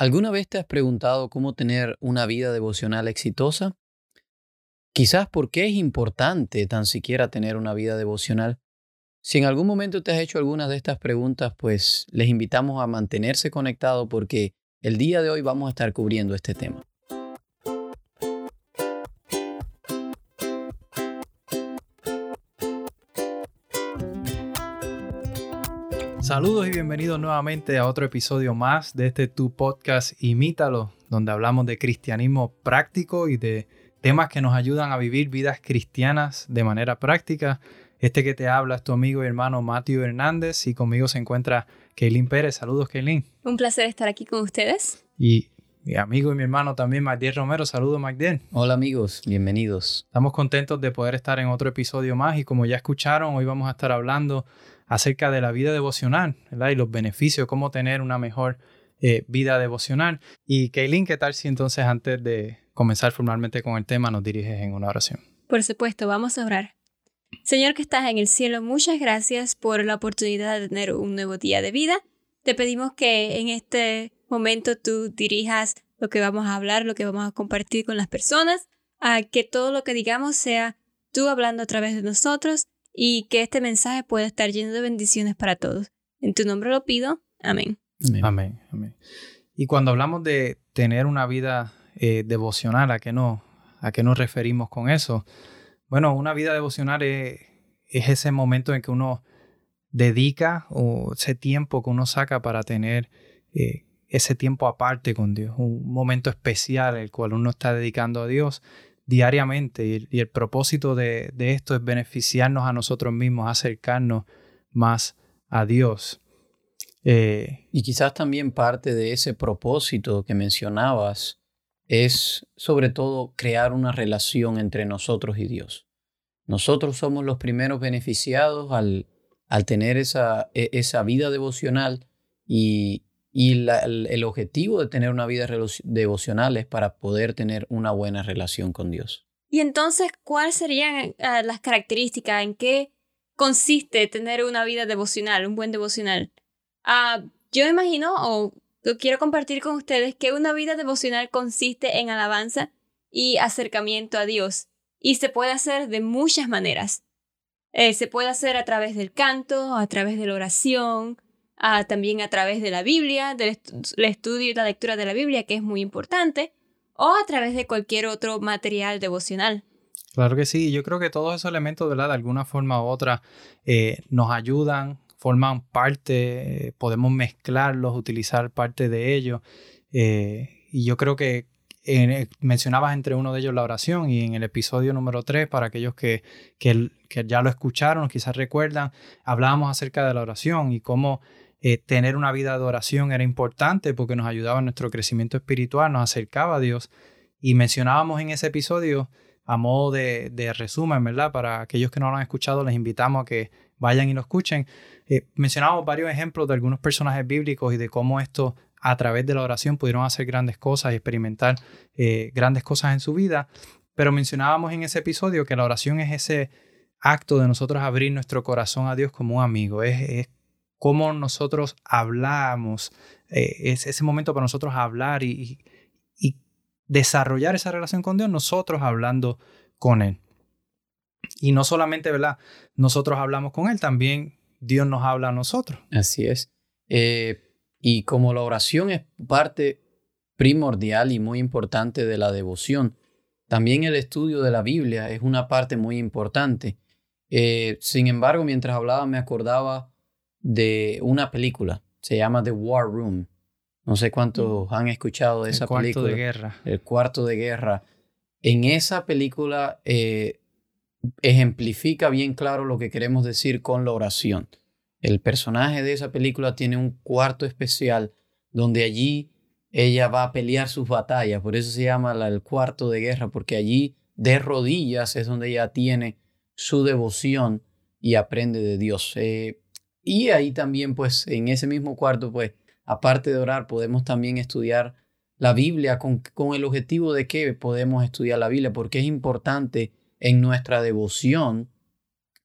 ¿Alguna vez te has preguntado cómo tener una vida devocional exitosa? Quizás por qué es importante tan siquiera tener una vida devocional. Si en algún momento te has hecho alguna de estas preguntas, pues les invitamos a mantenerse conectados porque el día de hoy vamos a estar cubriendo este tema. Saludos y bienvenidos nuevamente a otro episodio más de este tu podcast Imítalo, donde hablamos de cristianismo práctico y de temas que nos ayudan a vivir vidas cristianas de manera práctica. Este que te habla es tu amigo y hermano Matthew Hernández y conmigo se encuentra Kaylin Pérez. Saludos, Kaylin. Un placer estar aquí con ustedes. Y mi amigo y mi hermano también, Magdiel Romero. Saludos, Magdiel. Hola amigos, bienvenidos. Estamos contentos de poder estar en otro episodio más y como ya escucharon, hoy vamos a estar hablando acerca de la vida devocional ¿verdad? y los beneficios, cómo tener una mejor eh, vida devocional. Y Kaylin, ¿qué tal si entonces antes de comenzar formalmente con el tema nos diriges en una oración? Por supuesto, vamos a orar. Señor que estás en el cielo, muchas gracias por la oportunidad de tener un nuevo día de vida. Te pedimos que en este momento tú dirijas lo que vamos a hablar, lo que vamos a compartir con las personas, a que todo lo que digamos sea tú hablando a través de nosotros y que este mensaje pueda estar lleno de bendiciones para todos. En tu nombre lo pido. Amén. Amén. Amén. Y cuando hablamos de tener una vida eh, devocional, ¿a qué, no, ¿a qué nos referimos con eso? Bueno, una vida devocional es, ese momento en que uno dedica o ese tiempo que uno saca para tener eh, ese tiempo aparte con Dios, un momento especial el cual uno está dedicando a Dios diariamente y, el propósito de, esto es beneficiarnos a nosotros mismos, acercarnos más a Dios. Eh, y quizás también parte de ese propósito que mencionabas es sobre todo crear una relación entre nosotros y Dios. Nosotros somos los primeros beneficiados al, tener esa, e, esa vida devocional y, y el, objetivo de tener una vida devocional es para poder tener una buena relación con Dios. Y entonces, ¿cuáles serían ah, las características? ¿En qué consiste tener una vida devocional, un buen devocional? Uh, yo imagino o quiero compartir con ustedes que una vida devocional consiste en alabanza y acercamiento a Dios. Y se puede hacer de muchas maneras. Eh, se puede hacer a través del canto, a través de la oración, también a través de la Biblia, del estudio y la lectura de la Biblia, que es muy importante, o a través de cualquier otro material devocional. Claro que sí, yo creo que todos esos elementos, ¿verdad? de alguna forma u otra, eh, nos ayudan, forman parte, podemos mezclarlos, utilizar parte de ellos. Eh, y yo creo que mencionabas entre uno de ellos la oración y en el episodio número 3, para aquellos que, que, que ya lo escucharon, quizás recuerdan, hablábamos acerca de la oración y cómo eh, tener una vida de oración era importante porque nos ayudaba en nuestro crecimiento espiritual, nos acercaba a Dios. Y mencionábamos en ese episodio, a modo de, resumen, ¿verdad? Para aquellos que no lo han escuchado, les invitamos a que vayan y lo escuchen. Eh, mencionábamos varios ejemplos de algunos personajes bíblicos y de cómo esto a través de la oración pudieron hacer grandes cosas y experimentar eh, grandes cosas en su vida. Pero mencionábamos en ese episodio que la oración es ese acto de nosotros abrir nuestro corazón a Dios como un amigo, es cómo nosotros hablamos, eh, es ese momento para nosotros hablar y, desarrollar esa relación con Dios, nosotros hablando con Él. Y no solamente, ¿verdad? Nosotros hablamos con Él, también Dios nos habla a nosotros. Así es. Eh, y como la oración es parte primordial y muy importante de la devoción, también el estudio de la Biblia es una parte muy importante. Eh, sin embargo, mientras hablaba me acordaba de una película. Se llama The War Room. No sé cuántos mm. han escuchado de esa película. El cuarto de guerra. El cuarto de guerra. En esa película eh, ejemplifica bien claro lo que queremos decir con la oración. El personaje de esa película tiene un cuarto especial donde allí ella va a pelear sus batallas. Por eso se llama el cuarto de guerra, porque allí de rodillas es donde ella tiene su devoción y aprende de Dios. Eh, y ahí también, pues, en ese mismo cuarto, pues, aparte de orar, podemos también estudiar la Biblia con, con el objetivo de que podemos estudiar la Biblia, porque es importante en nuestra devoción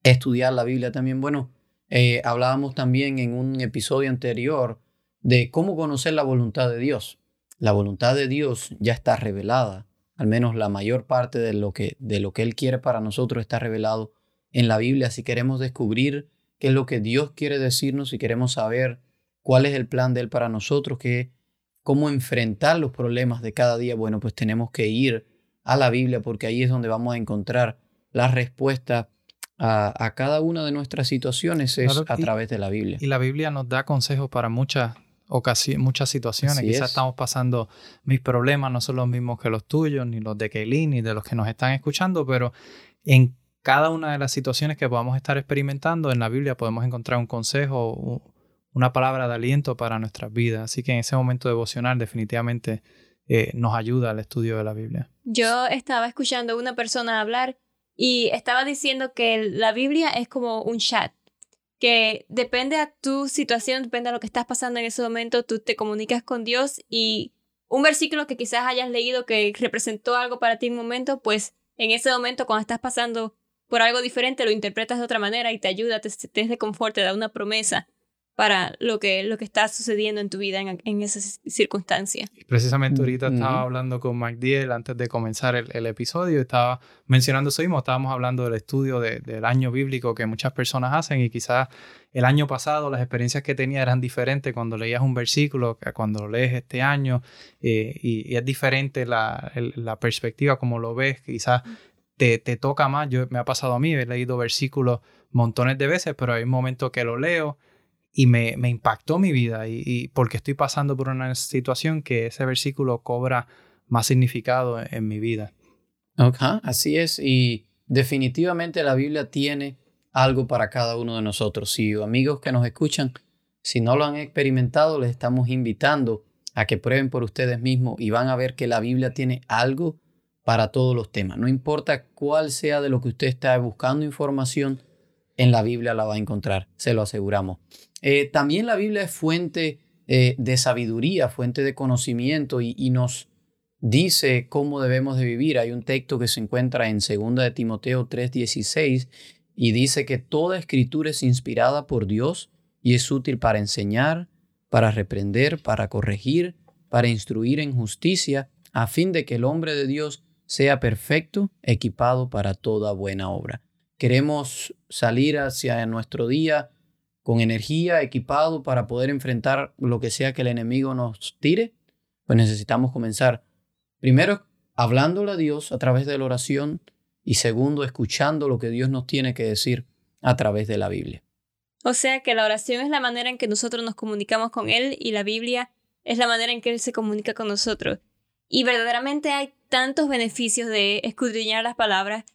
estudiar la Biblia también. Bueno, eh, hablábamos también en un episodio anterior de cómo conocer la voluntad de Dios. la voluntad de Dios ya está revelada, al menos la mayor parte de lo que, de lo que Él quiere para nosotros está revelado en la Biblia. Si queremos descubrir qué es lo que Dios quiere decirnos, si queremos saber cuál es el plan de Él para nosotros, qué, cómo enfrentar los problemas de cada día, bueno, pues tenemos que ir a la Biblia porque ahí es donde vamos a encontrar la respuesta a, cada una de nuestras situaciones es a través de la Biblia. Y la Biblia nos da consejos para muchas muchas situaciones. Quizás estamos pasando mis problemas, no son los mismos que los tuyos, ni los de Kaylin, ni de los que nos están escuchando, pero en cada una de las situaciones que podamos estar experimentando, en la Biblia podemos encontrar un consejo, una palabra de aliento para nuestras vidas. Así que en ese momento devocional definitivamente eh, nos ayuda al estudio de la Biblia. Yo estaba escuchando a una persona hablar y estaba diciendo que la Biblia es como un chat que depende a tu situación, depende a lo que estás pasando en ese momento, tú te comunicas con Dios y un versículo que quizás hayas leído que representó algo para ti en un momento, pues en ese momento cuando estás pasando por algo diferente lo interpretas de otra manera y te ayuda, te, te es de confort, te da una promesa para lo que, lo que está sucediendo en tu vida en, en esas circunstancias. Precisamente ahorita estaba hablando con Mike Diel antes de comenzar el, el, episodio, estaba mencionando eso mismo, estábamos hablando del estudio del año bíblico que muchas personas hacen y quizás el año pasado las experiencias que tenía eran diferentes cuando leías un versículo que cuando lo lees este año eh, y, es diferente la, la, perspectiva como lo ves, quizás te, te, toca más, yo, me ha pasado a mí, he leído versículos montones de veces, pero hay un momento que lo leo y me, me impactó mi vida y, porque estoy pasando por una situación que ese versículo cobra más significado en, mi vida. así es y definitivamente la Biblia tiene algo para cada uno de nosotros. Y amigos que nos escuchan, si no lo han experimentado, les estamos invitando a que prueben por ustedes mismos y van a ver que la Biblia tiene algo para todos los temas. No importa cuál sea de lo que usted está buscando información, en la Biblia la va a encontrar, se lo aseguramos. Eh, también la Biblia es fuente eh, de sabiduría, fuente de conocimiento y, nos dice cómo debemos de vivir. Hay un texto que se encuentra en 2 de Timoteo 3:16 y dice que toda escritura es inspirada por Dios y es útil para enseñar, para reprender, para corregir, para instruir en justicia, a fin de que el hombre de Dios sea perfecto, equipado para toda buena obra. Queremos salir hacia nuestro día con energía, equipado para poder enfrentar lo que sea que el enemigo nos tire, pues necesitamos comenzar primero hablándole a Dios a través de la oración y segundo escuchando lo que Dios nos tiene que decir a través de la Biblia. O sea que la oración es la manera en que nosotros nos comunicamos con Él y la Biblia es la manera en que Él se comunica con nosotros. Y verdaderamente hay tantos beneficios de escudriñar las palabras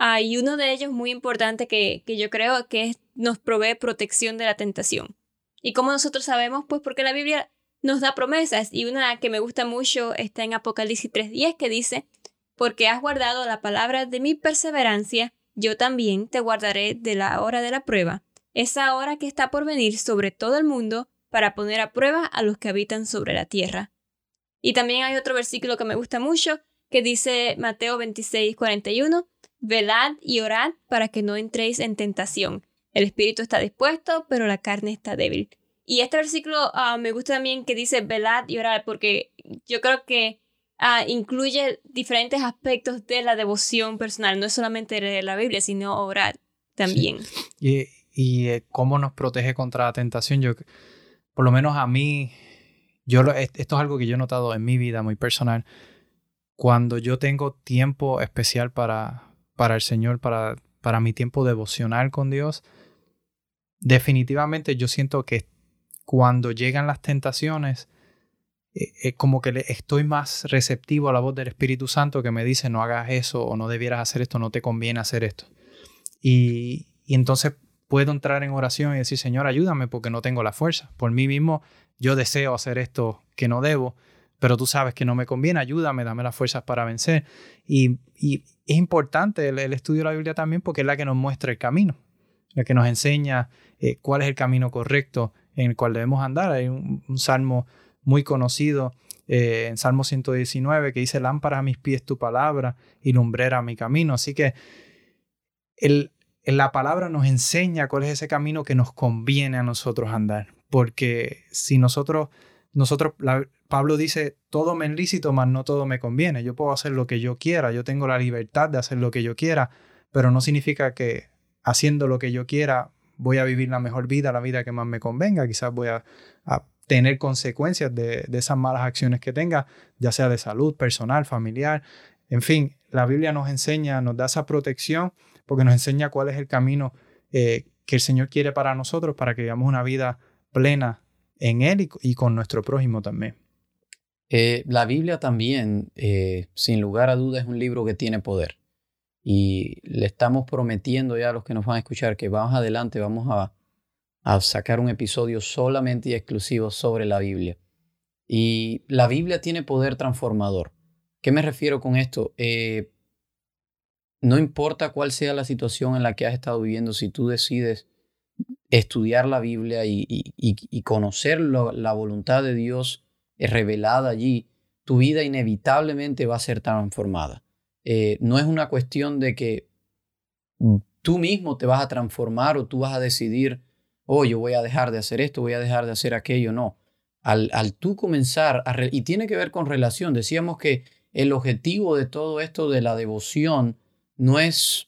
hay uno de ellos muy importante que, que yo creo que nos provee protección de la tentación. ¿Y cómo nosotros sabemos? Pues porque la Biblia nos da promesas y una que me gusta mucho está en Apocalipsis 3.10 que dice, porque has guardado la palabra de mi perseverancia, yo también te guardaré de la hora de la prueba, esa hora que está por venir sobre todo el mundo para poner a prueba a los que habitan sobre la tierra. Y también hay otro versículo que me gusta mucho que dice Mateo 26.41, Velad y orad para que no entréis en tentación. El espíritu está dispuesto, pero la carne está débil. Y este versículo ah, me gusta también que dice velad y orad, porque yo creo que ah, incluye diferentes aspectos de la devoción personal. No es solamente leer la Biblia, sino orar también. Y, y eh, cómo nos protege contra la tentación. Yo, por lo menos a mí, esto es algo que yo he notado en mi vida muy personal. Cuando yo tengo tiempo especial para, para el Señor, para, para mi tiempo devocional con Dios, definitivamente yo siento que cuando llegan las tentaciones, es eh, eh, como que estoy más receptivo a la voz del Espíritu Santo que me dice no hagas eso o no debieras hacer esto, no te conviene hacer esto. Y, y entonces puedo entrar en oración y decir, Señor, ayúdame porque no tengo la fuerza. Por mí mismo yo deseo hacer esto que no debo, pero tú sabes que no me conviene, ayúdame, dame las fuerzas para vencer. Y, es importante el, estudio de la Biblia también porque es la que nos muestra el camino, la que nos enseña eh, cuál es el camino correcto en el cual debemos andar. Hay un, salmo muy conocido eh, en Salmo 119 que dice, lámpara a mis pies tu palabra y lumbrera mi camino. Así que el, la palabra nos enseña cuál es ese camino que nos conviene a nosotros andar, porque si nosotros nosotros, Pablo dice, todo me es lícito, mas no todo me conviene. Yo puedo hacer lo que yo quiera, yo tengo la libertad de hacer lo que yo quiera, pero no significa que haciendo lo que yo quiera voy a vivir la mejor vida, la vida que más me convenga. Quizás voy a, tener consecuencias de, de, esas malas acciones que tenga, ya sea de salud, personal, familiar. En fin, la Biblia nos enseña, nos da esa protección porque nos enseña cuál es el camino eh, que el Señor quiere para nosotros para que vivamos una vida plena en Él y, con nuestro prójimo también. Eh, la Biblia también, eh, sin lugar a dudas, es un libro que tiene poder. Y le estamos prometiendo ya a los que nos van a escuchar que vamos adelante, vamos a, a sacar un episodio solamente y exclusivo sobre la Biblia. Y la Biblia tiene poder transformador. ¿Qué me refiero con esto? Eh, no importa cuál sea la situación en la que has estado viviendo, si tú decides estudiar la Biblia y, conocer la voluntad de Dios revelada allí, tu vida inevitablemente va a ser transformada. Eh, no es una cuestión de que tú mismo te vas a transformar o tú vas a decidir, oh, yo voy a dejar de hacer esto, voy a dejar de hacer aquello. No. Al, tú comenzar, y tiene que ver con relación, decíamos que el objetivo de todo esto de la devoción no es,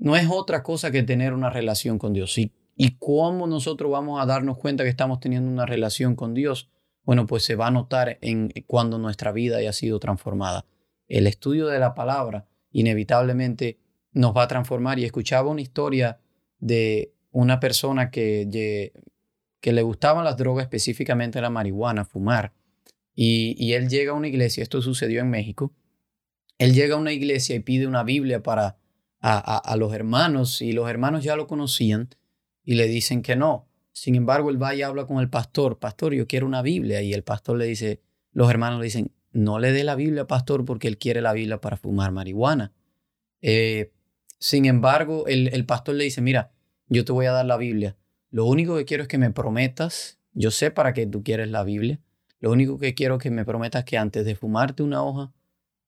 no es otra cosa que tener una relación con Dios. ¿Y, ¿Y cómo nosotros vamos a darnos cuenta que estamos teniendo una relación con Dios? Bueno, pues se va a notar en cuando nuestra vida haya sido transformada. El estudio de la palabra inevitablemente nos va a transformar. Y escuchaba una historia de una persona que, que le gustaban las drogas, específicamente la marihuana, fumar. Y, él llega a una iglesia, esto sucedió en México, él llega a una iglesia y pide una Biblia para a, los hermanos y los hermanos ya lo conocían y le dicen que no. Sin embargo, él va y habla con el pastor, pastor, yo quiero una Biblia. Y el pastor le dice, los hermanos le dicen, no le dé la Biblia, pastor, porque él quiere la Biblia para fumar marihuana. Eh, sin embargo, el, el pastor le dice, mira, yo te voy a dar la Biblia. Lo único que quiero es que me prometas, yo sé para qué tú quieres la Biblia, lo único que quiero que me prometas que antes de fumarte una hoja,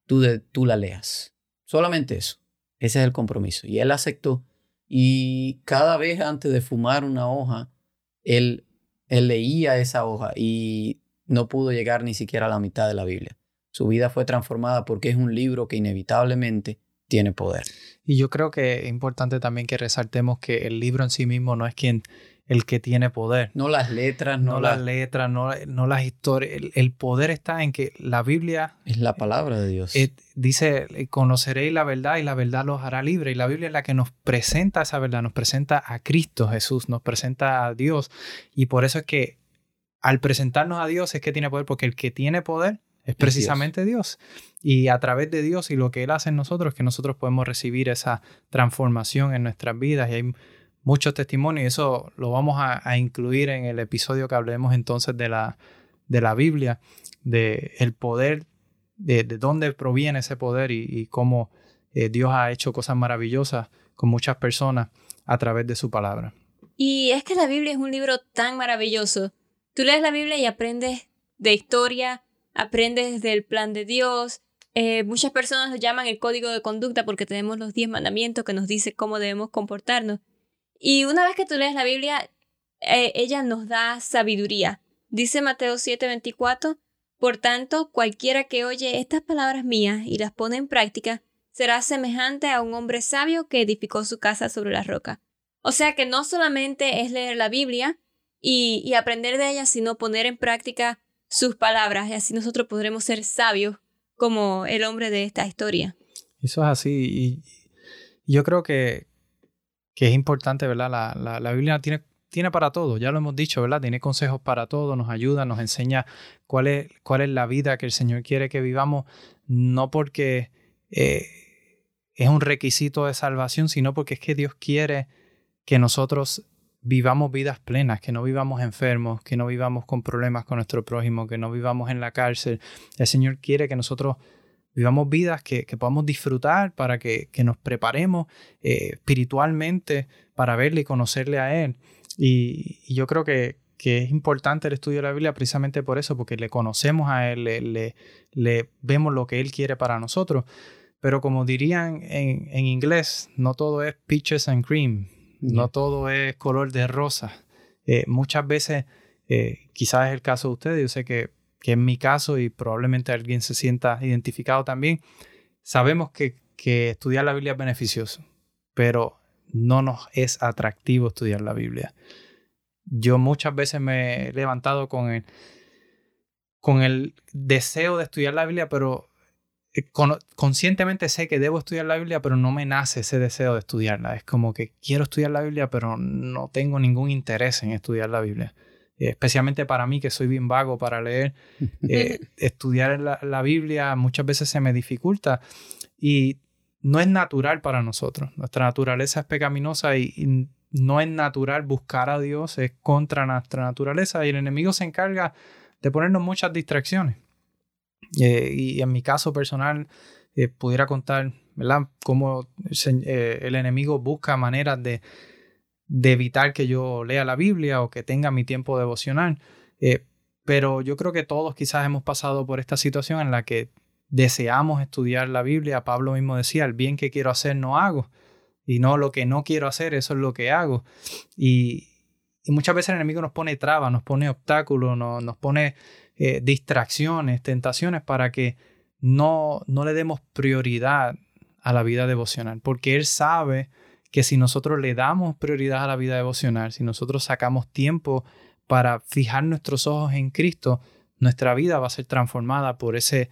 tú, de, tú la leas. Solamente eso. Ese es el compromiso. Y él aceptó. Y cada vez antes de fumar una hoja, él, él leía esa hoja y no pudo llegar ni siquiera a la mitad de la Biblia. Su vida fue transformada porque es un libro que inevitablemente tiene poder. Y yo creo que es importante también que resaltemos que el libro en sí mismo no es quien el que tiene poder. No las letras, no, las letras, no, no las historias. El, poder está en que la Biblia... Es la palabra de Dios. dice, conoceréis la verdad y la verdad los hará libre. Y la Biblia es la que nos presenta esa verdad, nos presenta a Cristo Jesús, nos presenta a Dios. Y por eso es que al presentarnos a Dios es que tiene poder, porque el que tiene poder es precisamente Dios. Y a través de Dios y lo que Él hace en nosotros, que nosotros podemos recibir esa transformación en nuestras vidas. Y hay muchos testimonios y eso lo vamos a, incluir en el episodio que hablemos entonces de la, de la Biblia, de el poder, de, dónde proviene ese poder y, cómo eh, Dios ha hecho cosas maravillosas con muchas personas a través de su palabra. Y es que la Biblia es un libro tan maravilloso. Tú lees la Biblia y aprendes de historia, aprendes del plan de Dios. Eh, muchas personas lo llaman el código de conducta porque tenemos los diez mandamientos que nos dice cómo debemos comportarnos. Y una vez que tú lees la Biblia, eh, ella nos da sabiduría. Dice Mateo 7:24, por tanto, cualquiera que oye estas palabras mías y las pone en práctica, será semejante a un hombre sabio que edificó su casa sobre la roca. O sea que no solamente es leer la Biblia y, y aprender de ella, sino poner en práctica sus palabras y así nosotros podremos ser sabios como el hombre de esta historia. Eso es así y yo creo que, que es importante, ¿verdad? La, la, Biblia tiene, tiene para todo, ya lo hemos dicho, ¿verdad? Tiene consejos para todo, nos ayuda, nos enseña cuál es, cuál es la vida que el Señor quiere que vivamos, no porque eh, es un requisito de salvación, sino porque es que Dios quiere que nosotros vivamos vidas plenas, que no vivamos enfermos, que no vivamos con problemas con nuestro prójimo, que no vivamos en la cárcel. El Señor quiere que nosotros vivamos vidas que, podamos disfrutar, para que, nos preparemos eh, espiritualmente para verle y conocerle a Él. Y, yo creo que, es importante el estudio de la Biblia precisamente por eso, porque le conocemos a Él, le, le, vemos lo que Él quiere para nosotros. Pero como dirían en, en inglés, no todo es peaches and cream, no todo es color de rosa. Eh, muchas veces eh, quizás es el caso de ustedes, yo sé que, que es mi caso y probablemente alguien se sienta identificado también, sabemos que, estudiar la Biblia es beneficioso, pero no nos es atractivo estudiar la Biblia. Yo muchas veces me he levantado con el, con el deseo de estudiar la Biblia, pero eh, conscientemente sé que debo estudiar la Biblia, pero no me nace ese deseo de estudiarla. Es como que quiero estudiar la Biblia, pero no tengo ningún interés en estudiar la Biblia. Eh, especialmente para mí, que soy bien vago para leer. Eh, estudiar la, Biblia muchas veces se me dificulta y no es natural para nosotros. Nuestra naturaleza es pecaminosa y no es natural buscar a Dios, es contra nuestra naturaleza y el enemigo se encarga de ponernos muchas distracciones. Eh, y en mi caso personal, eh, pudiera contar, ¿verdad?, cómo el enemigo busca maneras de, de, evitar que yo lea la Biblia o que tenga mi tiempo devocional. pero yo creo que todos quizás hemos pasado por esta situación en la que deseamos estudiar la Biblia. Pablo mismo decía, el bien que quiero hacer no hago y no lo que no quiero hacer, eso es lo que hago. Y, muchas veces el enemigo nos pone trabas, nos pone obstáculos, nos, pone eh, distracciones, tentaciones para que no, no le demos prioridad a la vida devocional, porque él sabe que si nosotros le damos prioridad a la vida devocional, si nosotros sacamos tiempo para fijar nuestros ojos en Cristo, nuestra vida va a ser transformada por ese,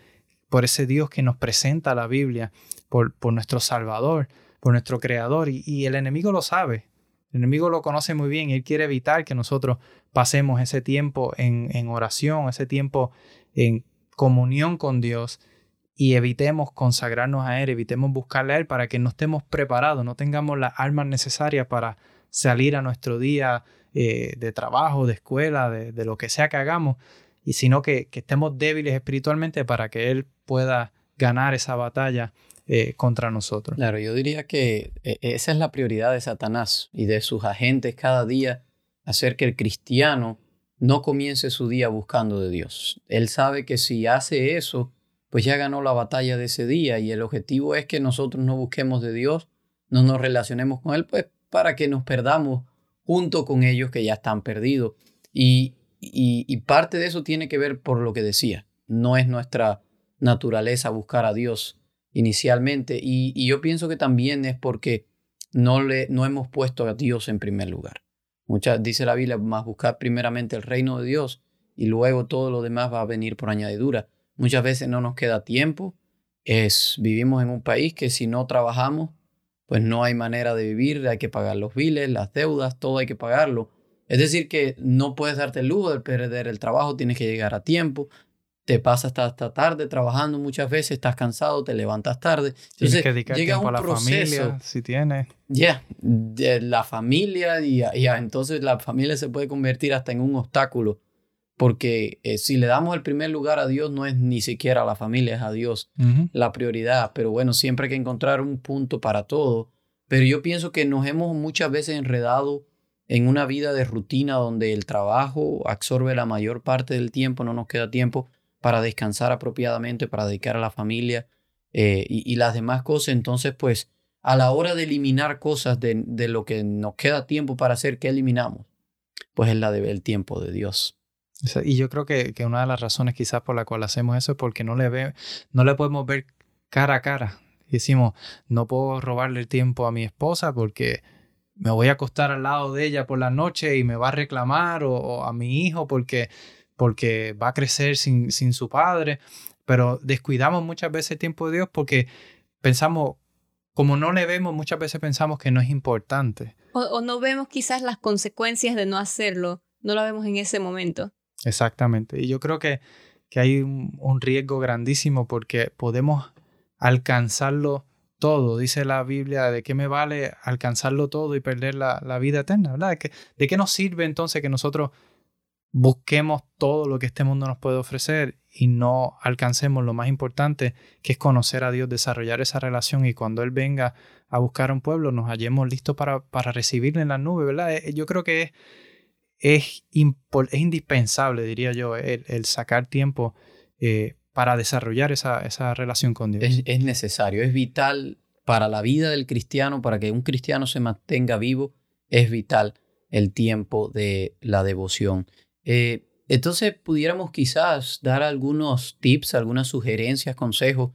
por ese Dios que nos presenta la Biblia, por, por nuestro Salvador por nuestro Creador y, el enemigo lo sabe. El enemigo lo conoce muy bien y él quiere evitar que nosotros pasemos ese tiempo en, oración, ese tiempo en comunión con Dios y evitemos consagrarnos a Él, evitemos buscarle a Él para que no estemos preparados, no tengamos las armas necesarias para salir a nuestro día eh, de trabajo, de escuela, de, lo que sea que hagamos, y sino que, que estemos débiles espiritualmente para que Él pueda ganar esa batalla eh, contra nosotros. Claro, yo diría que eh, esa es la prioridad de Satanás y de sus agentes cada día, hacer que el cristiano no comience su día buscando de Dios. Él sabe que si hace eso, pues ya ganó la batalla de ese día y el objetivo es que nosotros no busquemos de Dios, no nos relacionemos con Él, pues para que nos perdamos junto con ellos que ya están perdidos. Y, y parte de eso tiene que ver por lo que decía, no es nuestra naturaleza buscar a Dios inicialmente. Y, yo pienso que también es porque no, le, no hemos puesto a Dios en primer lugar. Muchas, dice la Biblia, más buscar primeramente el reino de Dios y luego todo lo demás va a venir por añadidura. Muchas veces no nos queda tiempo. Es, vivimos en un país que si no trabajamos, pues no hay manera de vivir, hay que pagar los biles, las deudas, todo hay que pagarlo. Es decir, que no puedes darte el lujo de perder el trabajo, tienes que llegar a tiempo, te pasas hasta, tarde trabajando muchas veces, estás cansado, te levantas tarde. Entonces, que llega un a la familia, si tienes. Ya, la familia, y entonces la familia se puede convertir hasta en un obstáculo, porque eh, si le damos el primer lugar a Dios, no es ni siquiera a la familia, es a Dios la prioridad. Pero bueno, siempre hay que encontrar un punto para todo. Pero yo pienso que nos hemos muchas veces enredado en una vida de rutina donde el trabajo absorbe la mayor parte del tiempo, no nos queda tiempo para descansar apropiadamente, para dedicar a la familia eh, y, las demás cosas. Entonces, pues, a la hora de eliminar cosas de, de lo que nos queda tiempo para hacer, ¿qué eliminamos? Pues es la del tiempo de Dios. Y yo creo que, que, una de las razones quizás por la cual hacemos eso es porque no le, ve, no le podemos ver cara a cara. Y decimos, no puedo robarle el tiempo a mi esposa porque me voy a acostar al lado de ella por la noche y me va a reclamar o a mi hijo porque porque va a crecer sin, sin su padre, pero descuidamos muchas veces el tiempo de Dios porque pensamos, como no le vemos, muchas veces pensamos que no es importante. O, no vemos quizás las consecuencias de no hacerlo, no lo vemos en ese momento. Exactamente, y yo creo que, que hay un, riesgo grandísimo porque podemos alcanzarlo todo. Dice la Biblia, ¿de qué me vale alcanzarlo todo y perder la, la vida eterna? ¿verdad? ¿De ¿De qué nos sirve entonces que nosotros busquemos todo lo que este mundo nos puede ofrecer y no alcancemos lo más importante, que es conocer a Dios, desarrollar esa relación y cuando Él venga a buscar a un pueblo, nos hallemos listos para, para recibirle en la nube, ¿verdad? Eh, yo creo que es, es, indispensable, diría yo, el, sacar tiempo eh, para desarrollar esa, esa, relación con Dios. Es, es necesario, es vital para la vida del cristiano, para que un cristiano se mantenga vivo, es vital el tiempo de la devoción. Eh, entonces pudiéramos quizás dar algunos tips, algunas sugerencias, consejos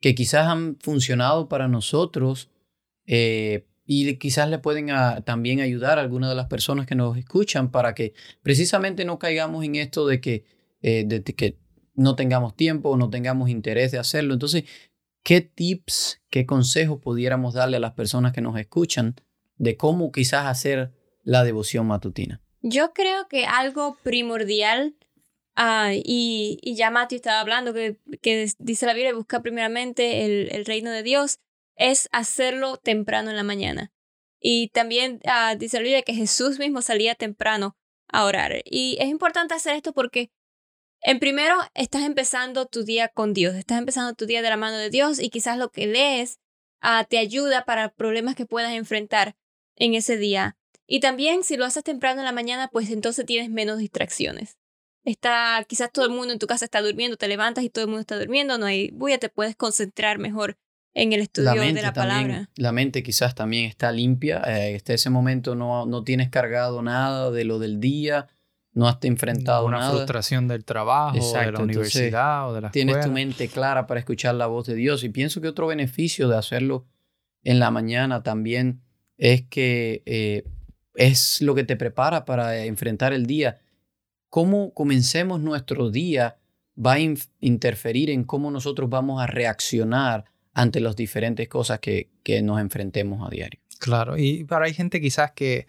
que quizás han funcionado para nosotros eh, y quizás le pueden también ayudar a algunas de las personas que nos escuchan para que precisamente no caigamos en esto de que, eh, de que no tengamos tiempo o no tengamos interés de hacerlo. Entonces, ¿qué tips, qué consejos pudiéramos darle a las personas que nos escuchan de cómo quizás hacer la devoción matutina? Yo creo que algo primordial, ah, y, y, ya Matthew estaba hablando, que, que dice la Biblia, busca primeramente el, el, reino de Dios, es hacerlo temprano en la mañana. Y también uh, dice la Biblia que Jesús mismo salía temprano a orar. Y es importante hacer esto porque, en primero, estás empezando tu día con Dios, estás empezando tu día de la mano de Dios y quizás lo que lees uh, te ayuda para problemas que puedas enfrentar en ese día. Y también si lo haces temprano en la mañana, pues entonces tienes menos distracciones. Está, quizás todo el mundo en tu casa está durmiendo, te levantas y todo el mundo está durmiendo, no hay bulla, te puedes concentrar mejor en el estudio de la palabra. La mente quizás también está limpia, eh, hasta ese momento no, no tienes cargado nada de lo del día, no has enfrentado una frustración del trabajo, de la universidad o de la Tienes tu mente clara para escuchar la voz de Dios y pienso que otro beneficio de hacerlo en la mañana también es que eh, es lo que te prepara para enfrentar el día. Cómo comencemos nuestro día va a interferir en cómo nosotros vamos a reaccionar ante las diferentes cosas que, que nos enfrentemos a diario. Claro, y para hay gente quizás que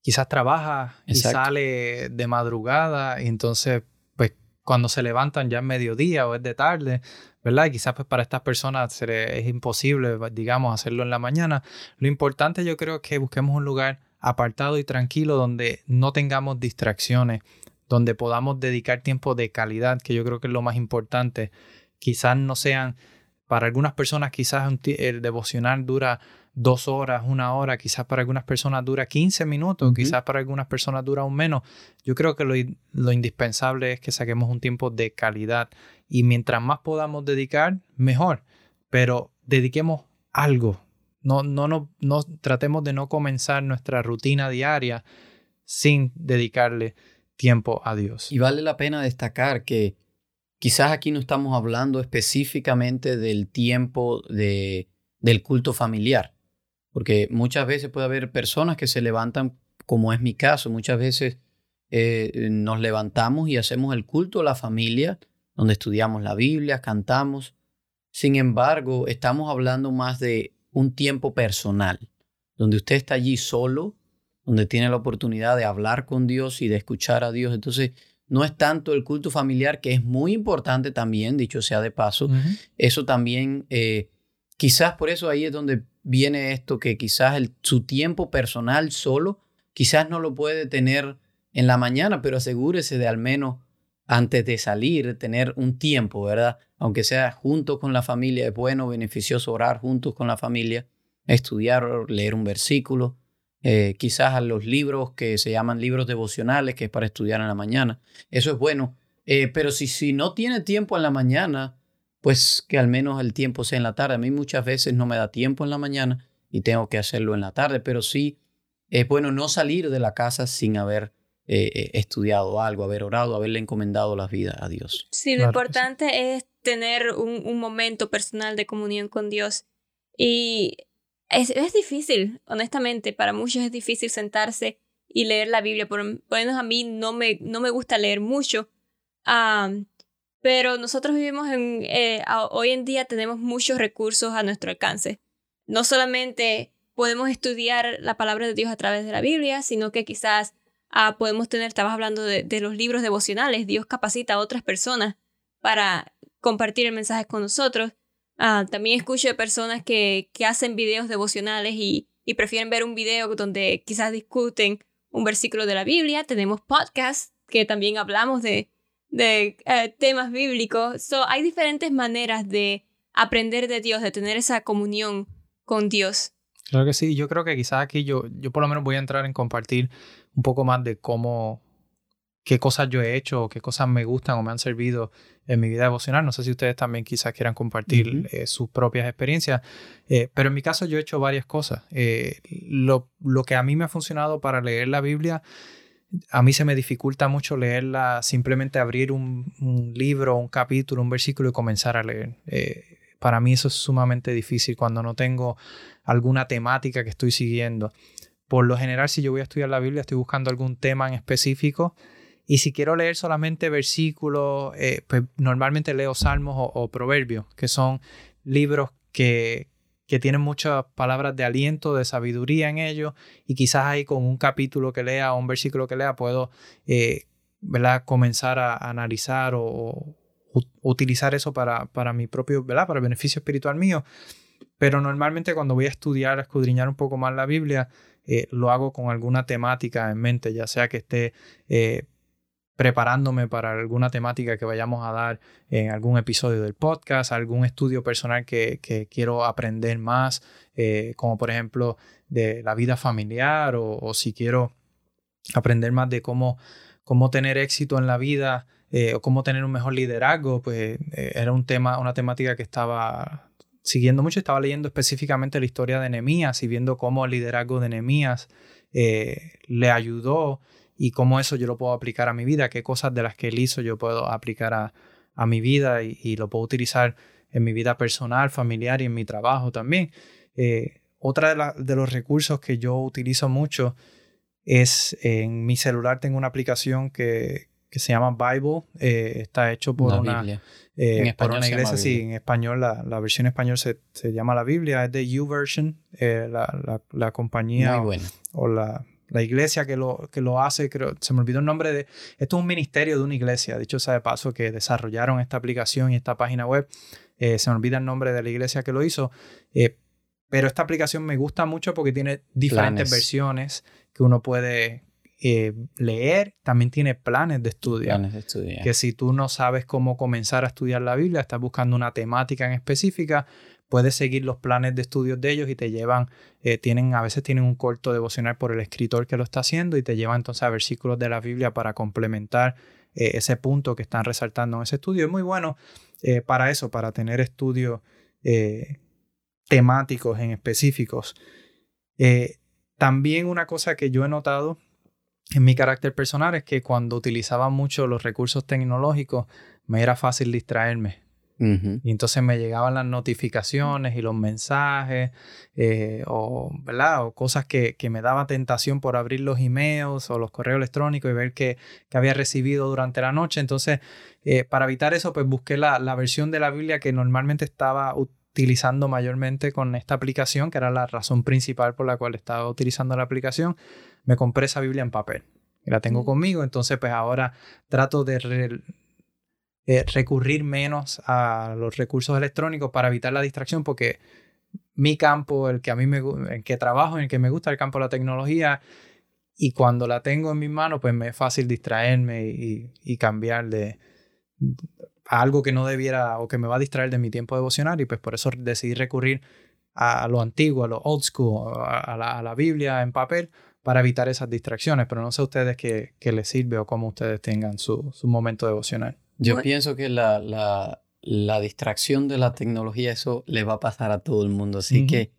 quizás trabaja y sale de madrugada y entonces pues cuando se levantan ya es mediodía o es de tarde, ¿verdad? Y quizás pues para estas personas es imposible, digamos, hacerlo en la mañana. Lo importante yo creo es que busquemos un lugar apartado y tranquilo donde no tengamos distracciones, donde podamos dedicar tiempo de calidad, que yo creo que es lo más importante. Quizás no sean, para algunas personas quizás el devocional dura dos horas, una hora, quizás para algunas personas dura 15 minutos, quizás para algunas personas dura un menos. Yo creo que lo, lo, indispensable es que saquemos un tiempo de calidad y mientras más podamos dedicar, mejor, pero dediquemos algo, no, no, no, no, tratemos de no comenzar nuestra rutina diaria sin dedicarle tiempo a Dios. Y vale la pena destacar que quizás aquí no estamos hablando específicamente del tiempo de, del culto familiar, porque muchas veces puede haber personas que se levantan, como es mi caso, muchas veces eh, nos levantamos y hacemos el culto a la familia, donde estudiamos la Biblia, cantamos. Sin embargo, estamos hablando más de un tiempo personal, donde usted está allí solo, donde tiene la oportunidad de hablar con Dios y de escuchar a Dios. Entonces, no es tanto el culto familiar, que es muy importante también, dicho sea de paso. Eso también, eh, quizás por eso ahí es donde viene esto, que quizás el, su tiempo personal solo, quizás no lo puede tener en la mañana, pero asegúrese de al menos antes de salir, tener un tiempo, ¿verdad? Aunque sea junto con la familia, es bueno, beneficioso orar juntos con la familia, estudiar, leer un versículo, eh, quizás a los libros que se llaman libros devocionales, que es para estudiar en la mañana. Eso es bueno. Eh, pero si, si no tiene tiempo en la mañana, pues que al menos el tiempo sea en la tarde. A mí muchas veces no me da tiempo en la mañana y tengo que hacerlo en la tarde, pero sí es bueno no salir de la casa sin haber eh, eh, estudiado algo, haber orado, haberle encomendado la vida a Dios. Sí, lo importante es tener un, momento personal de comunión con Dios. Y es, es, difícil, honestamente, para muchos es difícil sentarse y leer la Biblia. Por, lo menos a mí no me, no me gusta leer mucho. pero nosotros vivimos en, eh, hoy en día tenemos muchos recursos a nuestro alcance. No solamente podemos estudiar la palabra de Dios a través de la Biblia, sino que quizás Ah, podemos tener, estabas hablando de, los libros devocionales, Dios capacita a otras personas para compartir el mensaje con nosotros. Ah, también escucho de personas que, que hacen videos devocionales y, y, prefieren ver un video donde quizás discuten un versículo de la Biblia. Tenemos podcasts que también hablamos de, de eh, temas bíblicos. So, hay diferentes maneras de aprender de Dios, de tener esa comunión con Dios. Claro que sí, yo creo que quizás aquí yo, yo por lo menos voy a entrar en compartir un poco más de cómo, qué cosas yo he hecho o qué cosas me gustan o me han servido en mi vida devocional. No sé si ustedes también quizás quieran compartir eh, sus propias experiencias, eh, pero en mi caso yo he hecho varias cosas. Eh, lo, lo, que a mí me ha funcionado para leer la Biblia, a mí se me dificulta mucho leerla, simplemente abrir un, libro, un capítulo, un versículo y comenzar a leer. Eh, para mí eso es sumamente difícil cuando no tengo alguna temática que estoy siguiendo. Por lo general, si yo voy a estudiar la Biblia, estoy buscando algún tema en específico. Y si quiero leer solamente versículos, eh, pues normalmente leo salmos o proverbios, que son libros que, que tienen muchas palabras de aliento, de sabiduría en ellos, y quizás ahí con un capítulo que lea o un versículo que lea puedo eh, comenzar a, analizar o, utilizar eso para, para mi propio, para beneficio espiritual mío. Pero normalmente cuando voy a estudiar, a escudriñar un poco más la Biblia, eh, lo hago con alguna temática en mente, ya sea que esté eh, preparándome para alguna temática que vayamos a dar en algún episodio del podcast, algún estudio personal que, quiero aprender más, eh, como por ejemplo de la vida familiar o, si quiero aprender más de cómo, cómo tener éxito en la vida eh, o cómo tener un mejor liderazgo, pues eh, era un tema, una temática que estaba siguiendo mucho, estaba leyendo específicamente la historia de Nehemías y viendo cómo el liderazgo de Nehemías le ayudó y cómo eso yo lo puedo aplicar a mi vida, qué cosas de las que él hizo yo puedo aplicar a, mi vida y, lo puedo utilizar en mi vida personal, familiar y en mi trabajo también. Eh, otra de, los recursos que yo utilizo mucho es en mi celular tengo una aplicación que, se llama Bible, eh, está hecho por una, eh, por una iglesia, sí, en español, la, versión en español se, llama la Biblia, es de YouVersion, la, la, compañía o la la iglesia que lo, que lo hace, creo, se me olvidó el nombre de... Esto es un ministerio de una iglesia, dicho sea de paso, que desarrollaron esta aplicación y esta página web. Eh, se me olvida el nombre de la iglesia que lo hizo. Eh, pero esta aplicación me gusta mucho porque tiene diferentes versiones que uno puede eh, leer. También tiene planes de estudio. Planes de estudio. Que si tú no sabes cómo comenzar a estudiar la Biblia, estás buscando una temática en específica, puedes seguir los planes de estudios de ellos y te llevan, eh, tienen, a veces tienen un corto devocional por el escritor que lo está haciendo y te llevan entonces a versículos de la Biblia para complementar eh, ese punto que están resaltando en ese estudio. Es muy bueno eh, para eso, para tener estudios temáticos en específicos. también una cosa que yo he notado en mi carácter personal es que cuando utilizaba mucho los recursos tecnológicos me era fácil distraerme. Y entonces me llegaban las notificaciones y los mensajes eh, o, ¿verdad? o cosas que, me daba tentación por abrir los emails o los correos electrónicos y ver que, había recibido durante la noche. Entonces, eh, para evitar eso, pues busqué la, versión de la Biblia que normalmente estaba utilizando mayormente con esta aplicación, que era la razón principal por la cual estaba utilizando la aplicación. Me compré esa Biblia en papel y la tengo conmigo. Entonces, pues ahora trato de eh, recurrir menos a los recursos electrónicos para evitar la distracción, porque mi campo, el que a mí me que trabajo, en el que me gusta el campo de la tecnología, y cuando la tengo en mis manos, pues me es fácil distraerme y, cambiar de, algo que no debiera o que me va a distraer de mi tiempo devocional, y pues por eso decidí recurrir a lo antiguo, a lo old school, a la, a la Biblia en papel, para evitar esas distracciones, pero no sé a ustedes qué, qué les sirve o cómo ustedes tengan su, su momento devocional. Yo pienso que la, la, la, distracción de la tecnología, eso le va a pasar a todo el mundo. Así que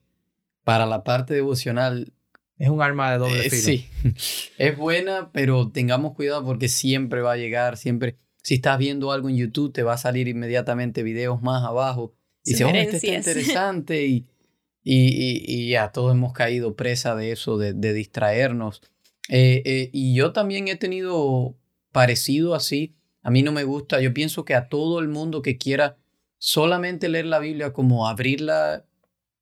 para la parte devocional... Es un arma de doble eh, filo. Sí, es buena, pero tengamos cuidado porque siempre va a llegar, siempre... Si estás viendo algo en YouTube, te va a salir inmediatamente videos más abajo. Y se oh, este está interesante y, y, y, ya todos hemos caído presa de eso, de, de distraernos. Eh, eh, y yo también he tenido parecido así a mí no me gusta, yo pienso que a todo el mundo que quiera solamente leer la Biblia como abrirla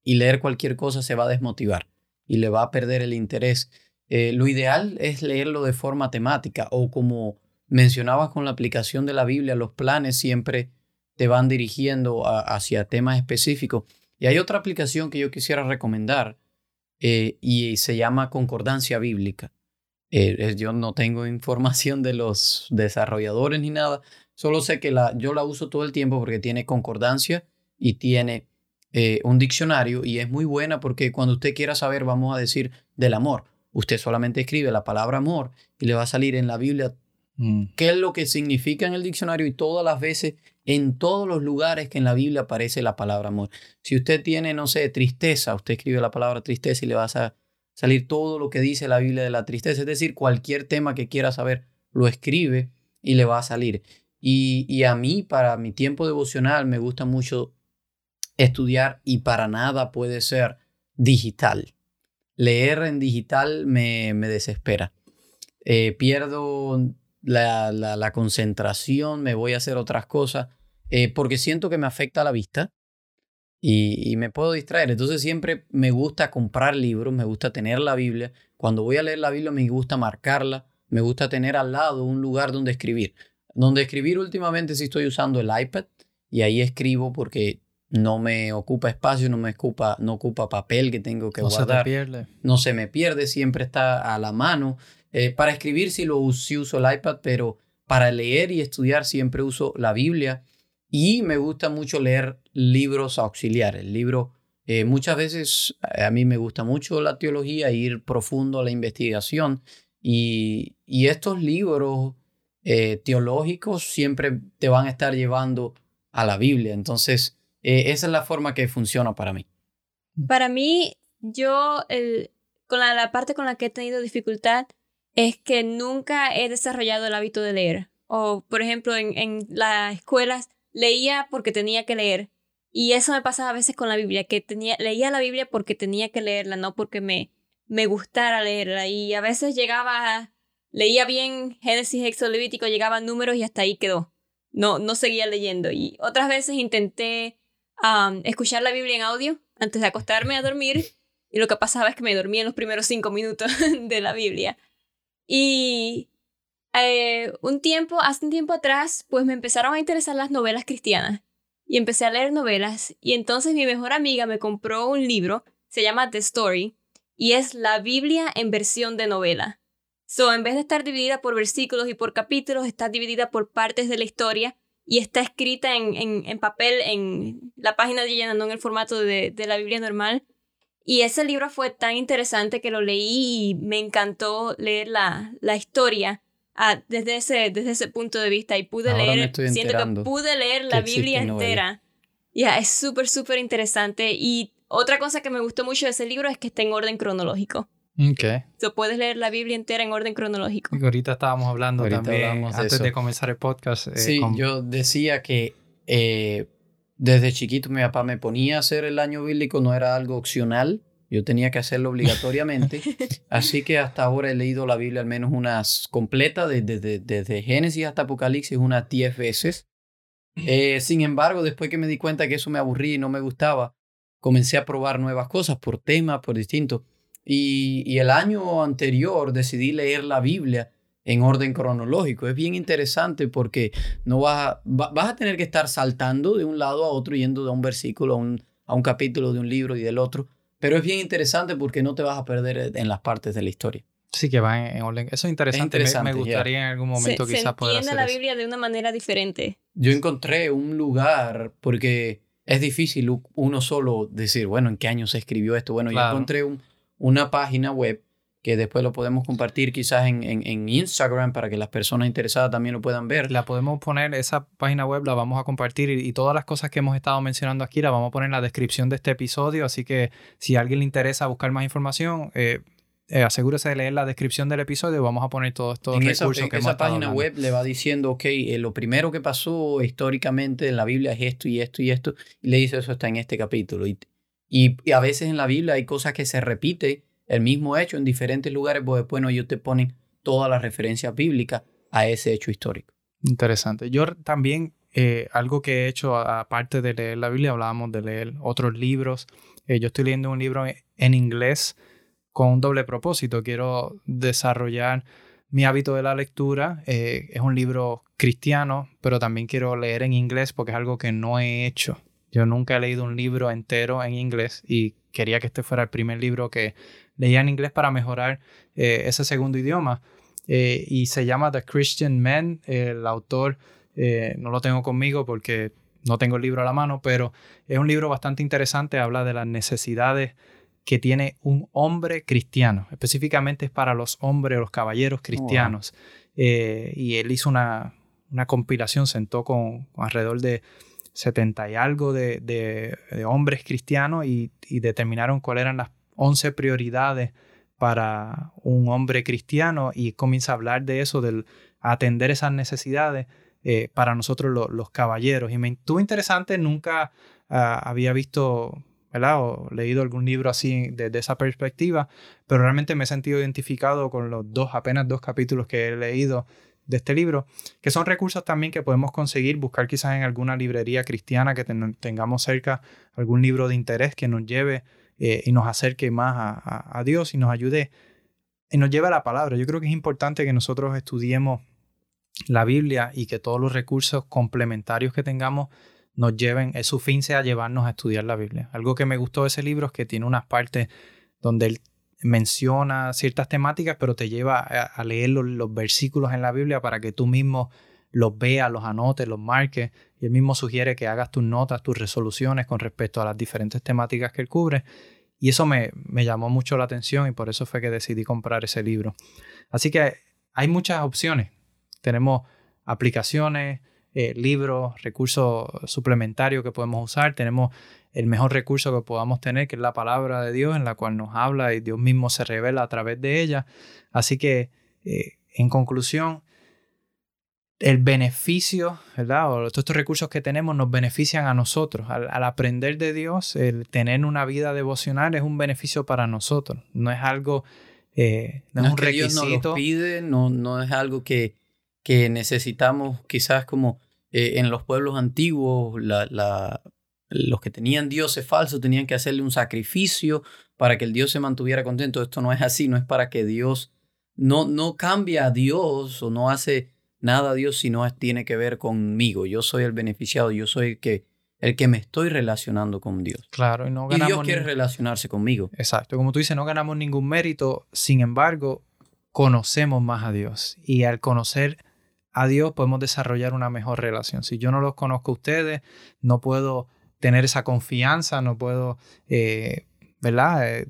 y leer cualquier cosa se va a desmotivar y le va a perder el interés. Eh, lo ideal es leerlo de forma temática o como mencionabas con la aplicación de la Biblia, los planes siempre te van dirigiendo hacia temas específicos. Y hay otra aplicación que yo quisiera recomendar eh, y se llama Concordancia Bíblica. Eh, yo no tengo información de los desarrolladores ni nada. Solo sé que la, yo la uso todo el tiempo porque tiene concordancia y tiene eh, un diccionario y es muy buena porque cuando usted quiera saber, vamos a decir, del amor, usted solamente escribe la palabra amor y le va a salir en la Biblia mm. qué es lo que significa en el diccionario y todas las veces, en todos los lugares que en la Biblia aparece la palabra amor. Si usted tiene, no sé, tristeza, usted escribe la palabra tristeza y le va a salir todo lo que dice la Biblia de la tristeza. Es decir, cualquier tema que quiera saber, lo escribe y le va a salir. Y, y a mí, para mi tiempo devocional, me gusta mucho estudiar y para nada puede ser digital. Leer en digital me, me desespera. Eh, pierdo la, la, concentración, me voy a hacer otras cosas, eh, porque siento que me afecta la vista y, y, me puedo distraer. Entonces siempre me gusta comprar libros, me gusta tener la Biblia. Cuando voy a leer la Biblia me gusta marcarla, me gusta tener al lado un lugar donde escribir. Donde escribir últimamente sí estoy usando el iPad y ahí escribo porque no me ocupa espacio, no me ocupa, no ocupa papel que tengo que no guardar. Se te pierde. No se me pierde, siempre está a la mano. Eh, para escribir sí, lo, sí uso el iPad, pero para leer y estudiar siempre uso la Biblia. Y me gusta mucho leer libros auxiliares. El libro, eh, muchas veces a mí me gusta mucho la teología, ir profundo a la investigación. Y, y estos libros eh, teológicos siempre te van a estar llevando a la Biblia. Entonces, eh, esa es la forma que funciona para mí. Para mí, yo, el, con la, la, parte con la que he tenido dificultad es que nunca he desarrollado el hábito de leer. O, por ejemplo, en, en las escuelas leía porque tenía que leer. Y eso me pasaba a veces con la Biblia, que tenía, leía la Biblia porque tenía que leerla, no porque me, me gustara leerla. Y a veces llegaba, leía bien Génesis, Éxodo, Levítico, llegaba números y hasta ahí quedó. No, no seguía leyendo. Y otras veces intenté um, escuchar la Biblia en audio antes de acostarme a dormir y lo que pasaba es que me dormía en los primeros cinco minutos de la Biblia. Y eh, un tiempo, hace un tiempo atrás, pues me empezaron a interesar las novelas cristianas y empecé a leer novelas y entonces mi mejor amiga me compró un libro, se llama The Story y es la Biblia en versión de novela. So, en vez de estar dividida por versículos y por capítulos, está dividida por partes de la historia y está escrita en, en, papel en la página de no en el formato de, de, la Biblia normal. Y ese libro fue tan interesante que lo leí y me encantó leer la, la historia ah, desde, ese, desde ese punto de vista. Y pude Ahora leer, me estoy siento que pude leer la Biblia entera. Ya, es súper, súper interesante. Y otra cosa que me gustó mucho de ese libro es que está en orden cronológico. Ok. So, puedes leer la Biblia entera en orden cronológico. Y ahorita estábamos hablando Ahorita también, hablamos de antes eso. de comenzar el podcast. eh, Sí, con- yo decía que eh, desde chiquito mi papá me ponía a hacer el año bíblico, no era algo opcional, yo tenía que hacerlo obligatoriamente. Así que hasta ahora he leído la Biblia al menos unas completas, desde, desde, desde Génesis hasta Apocalipsis, unas 10 veces. Eh, sin embargo, después que me di cuenta que eso me aburría y no me gustaba, comencé a probar nuevas cosas por temas, por distintos. Y, y el año anterior decidí leer la Biblia en orden cronológico. Es bien interesante porque no vas a, va- vas a tener que estar saltando de un lado a otro, yendo de un versículo a un, a un capítulo de un libro y del otro. Pero es bien interesante porque no te vas a perder en las partes de la historia. Sí, que va en, en orden. Eso es interesante. Me- interesante, me, ya. gustaría en algún Se, momento se quizás poder entiende hacer la eso. Biblia de una manera diferente. Yo encontré un lugar porque es difícil uno solo decir, bueno, ¿en qué año se escribió esto? Bueno, yo Claro. encontré un- una página web que después lo podemos compartir quizás en, en, en Instagram para que las personas interesadas también lo puedan ver. La podemos poner, esa página web la vamos a compartir y, y todas las cosas que hemos estado mencionando aquí la vamos a poner en la descripción de este episodio. Así que si a alguien le interesa buscar más información, eh, eh, asegúrese de leer la descripción del episodio. Vamos a poner todos estos en esa, recursos en que hemos esa página hablando. web le va diciendo, ok, eh, lo primero que pasó históricamente en la Biblia es esto y esto y esto, y le dice eso está en este capítulo. Y, y, y a veces en la Biblia hay cosas que se repite el mismo hecho en diferentes lugares, pues después no, ellos te ponen todas las referencias bíblicas a ese hecho histórico. Interesante. Yo también, eh, algo que he hecho, aparte de leer la Biblia, hablábamos de leer otros libros. Eh, yo estoy leyendo un libro en inglés con un doble propósito. Quiero desarrollar mi hábito de la lectura. Eh, es un libro cristiano, pero también quiero leer en inglés porque es algo que no he hecho. Yo nunca he leído un libro entero en inglés y quería que este fuera el primer libro que leía en inglés para mejorar eh, ese segundo idioma. Eh, y se llama The Christian Man. El autor eh, no lo tengo conmigo porque no tengo el libro a la mano, pero es un libro bastante interesante. Habla de las necesidades que tiene un hombre cristiano. Específicamente es para los hombres, los caballeros cristianos. Eh, y él hizo una, una compilación, sentó con, con alrededor de 70 y algo de, de- de hombres cristianos y, y determinaron cuáles eran las 11 prioridades para un hombre cristiano y comienza a hablar de eso, del atender esas necesidades eh, para nosotros los caballeros. Y me estuvo interesante, nunca ah, había visto o leído algún libro así desde esa perspectiva, pero realmente me he sentido identificado con los dos, apenas dos capítulos que he leído de este libro, que son recursos también que podemos conseguir, buscar quizás en alguna librería cristiana que tengamos cerca, algún libro de interés que nos lleve eh, y nos acerque más a, Dios y nos ayude y nos lleve a la palabra. Yo creo que es importante que nosotros estudiemos la Biblia y que todos los recursos complementarios que tengamos nos lleven, es su fin sea llevarnos a estudiar la Biblia. Algo que me gustó de ese libro es que tiene unas partes donde él menciona ciertas temáticas, pero te lleva a, leer los, versículos en la Biblia para que tú mismo los veas, los anotes, los marques. Y él mismo sugiere que hagas tus notas, tus resoluciones con respecto a las diferentes temáticas que él cubre. Y eso me, llamó mucho la atención y por eso fue que decidí comprar ese libro. Así que hay muchas opciones. Tenemos aplicaciones, eh, libros, recursos suplementarios que podemos usar. Tenemos el mejor recurso que podamos tener, que es la palabra de Dios, en la cual nos habla y Dios mismo se revela a través de ella. Así que, eh, en conclusión, el beneficio, ¿verdad? O todos estos recursos que tenemos nos benefician a nosotros. Al, aprender de Dios, el tener una vida devocional es un beneficio para nosotros. No es algo, eh, no, es un requisito. Dios nos lo pide, no, no es algo que, que necesitamos quizás como eh, en los pueblos antiguos, los que tenían dioses falsos tenían que hacerle un sacrificio para que el Dios se mantuviera contento. Esto no es así, no es para que Dios no, no cambia a Dios o no hace nada a Dios, sino tiene que ver conmigo. Yo soy el beneficiado, yo soy el que, el que me estoy relacionando con Dios. Claro, y no ganamos. Y Dios quiere relacionarse conmigo. Exacto, como tú dices, no ganamos ningún mérito, sin embargo, conocemos más a Dios. Y al conocer a Dios podemos desarrollar una mejor relación. Si yo no los conozco a ustedes, no puedo tener esa confianza, no puedo, eh, ¿verdad? Eh,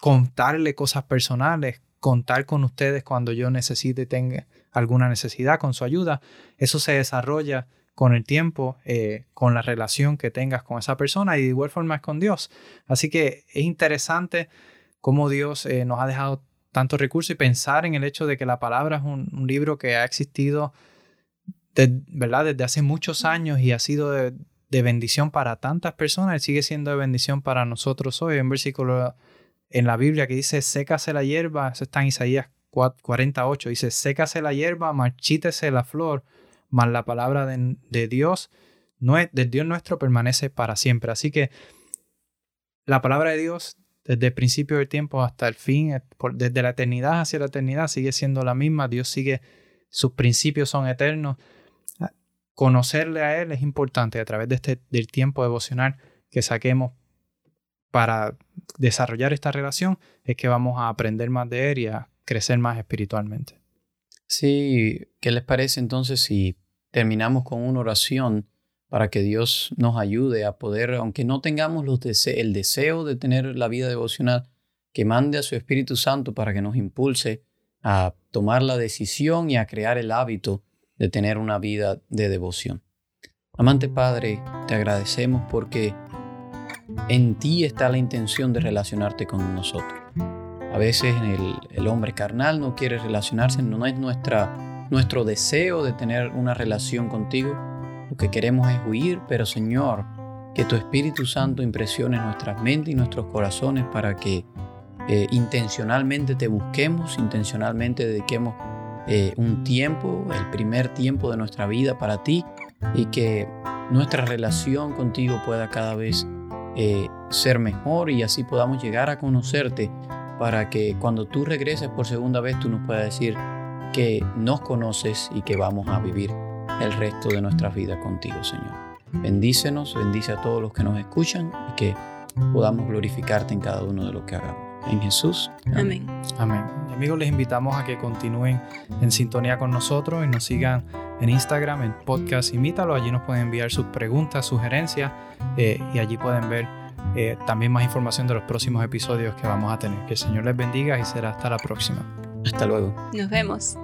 contarle cosas personales, contar con ustedes cuando yo necesite, tenga alguna necesidad con su ayuda. Eso se desarrolla con el tiempo, eh, con la relación que tengas con esa persona y de igual forma es con Dios. Así que es interesante cómo Dios nos ha dejado tantos recursos y pensar en el hecho de que la palabra es un, libro que ha existido ¿verdad? desde hace muchos años y ha sido de, bendición para tantas personas, y sigue siendo de bendición para nosotros hoy. Hay un versículo en la Biblia que dice, sécase la hierba, eso está en Isaías 48, dice, sécase la hierba, marchítese la flor, mas la palabra de, de Dios, no es, del Dios nuestro permanece para siempre. Así que la palabra de Dios desde el principio del tiempo hasta el fin, eh, desde la eternidad hacia la eternidad, sigue siendo la misma. Dios sigue, sus principios son eternos. Ah, conocerle a Él es importante a través de este, del tiempo devocional que saquemos para desarrollar esta relación, es que vamos a aprender más de Él y a crecer más espiritualmente. Sí, ¿qué les parece entonces si terminamos con una oración? para que Dios nos ayude a poder, aunque no tengamos el deseo de tener la vida devocional, que mande a su Espíritu Santo para que nos impulse a tomar la decisión y a crear el hábito de tener una vida de devoción. Amante Padre, te agradecemos porque en ti está la intención de relacionarte con nosotros. A veces el, el hombre carnal no quiere relacionarse, no es nuestra, nuestro deseo de tener una relación contigo, lo que queremos es huir, pero Señor, que tu Espíritu Santo impresione nuestras mentes y nuestros corazones para que eh, intencionalmente te busquemos, intencionalmente dediquemos eh, un tiempo, el primer tiempo de nuestra vida para ti y que nuestra relación contigo pueda cada vez eh, ser mejor y así podamos llegar a conocerte para que cuando tú regreses por segunda vez tú nos puedas decir que nos conoces y que vamos a vivir el resto de nuestras vidas contigo, Señor. Bendícenos, bendice a todos los que nos escuchan y que podamos glorificarte en cada uno de lo que hagamos. En Jesús. Amén. Amén. amigos, les invitamos a que continúen en sintonía con nosotros y nos sigan en Instagram, en podcast Imítalo. Allí nos pueden enviar sus preguntas, sugerencias eh, y allí pueden ver eh, también más información de los próximos episodios que vamos a tener. Que el Señor les bendiga y será hasta la próxima. Hasta luego. Nos vemos.